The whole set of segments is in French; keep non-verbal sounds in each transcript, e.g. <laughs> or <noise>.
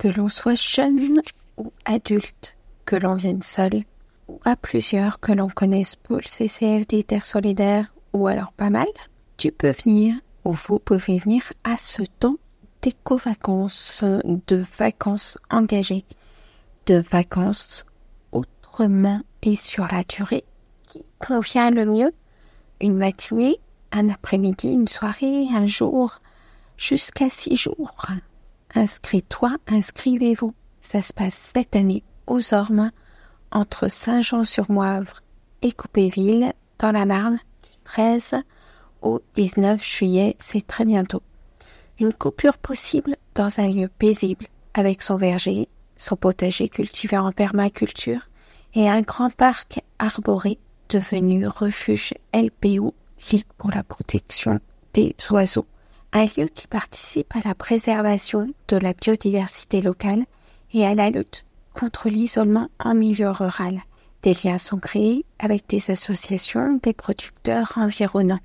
Que l'on soit jeune ou adulte, que l'on vienne seul ou à plusieurs, que l'on connaisse pour le CCFD Terre Solidaire ou alors pas mal, tu peux venir ou vous pouvez venir à ce temps d'éco-vacances, de vacances engagées, de vacances autrement et sur la durée qui convient le mieux. Une matinée, un après-midi, une soirée, un jour, jusqu'à six jours. Inscris-toi, inscrivez-vous. Ça se passe cette année aux Ormes, entre Saint-Jean-sur-Moivre et Coupéville, dans la Marne, du 13 au 19 juillet, c'est très bientôt. Une coupure possible dans un lieu paisible, avec son verger, son potager cultivé en permaculture et un grand parc arboré devenu refuge LPO, Ligue pour la protection des oiseaux un lieu qui participe à la préservation de la biodiversité locale et à la lutte contre l'isolement en milieu rural. Des liens sont créés avec des associations, des producteurs environnants.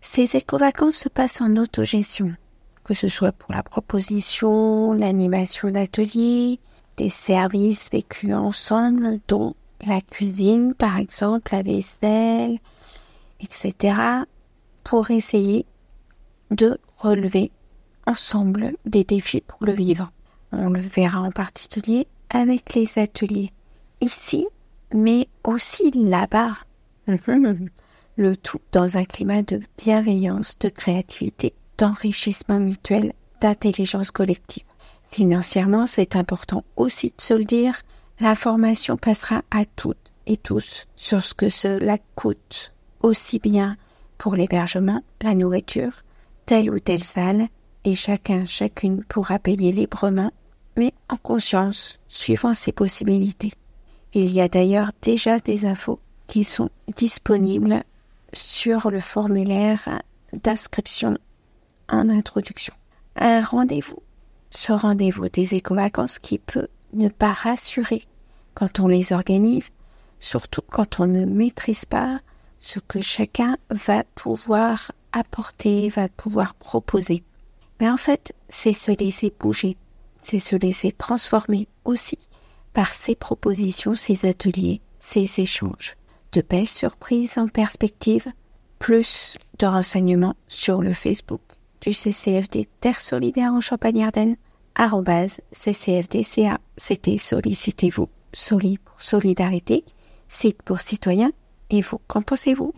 Ces éco-vacances se passent en autogestion, que ce soit pour la proposition, l'animation d'ateliers, des services vécus ensemble, dont la cuisine, par exemple, la vaisselle, etc., pour essayer de relever ensemble des défis pour le vivant. On le verra en particulier avec les ateliers ici, mais aussi là-bas. <laughs> le tout dans un climat de bienveillance, de créativité, d'enrichissement mutuel, d'intelligence collective. Financièrement, c'est important aussi de se le dire, l'information passera à toutes et tous sur ce que cela coûte, aussi bien pour l'hébergement, la nourriture, telle ou telle salle, et chacun, chacune pourra payer librement, mais en conscience, suivant ses possibilités. Il y a d'ailleurs déjà des infos qui sont disponibles sur le formulaire d'inscription en introduction. Un rendez-vous, ce rendez-vous des éco-vacances qui peut ne pas rassurer quand on les organise, surtout quand on ne maîtrise pas ce que chacun va pouvoir apporter, va pouvoir proposer. Mais en fait, c'est se laisser bouger, c'est se laisser transformer aussi par ces propositions, ces ateliers, ces échanges. De belles surprises en perspective, plus de renseignements sur le Facebook du CCFD Terre Solidaire en Champagne-Ardenne, arrobase CCFDCA. C'était Sollicitez-vous. Soli pour solidarité, site pour citoyens. Et vous, qu'en pensez-vous?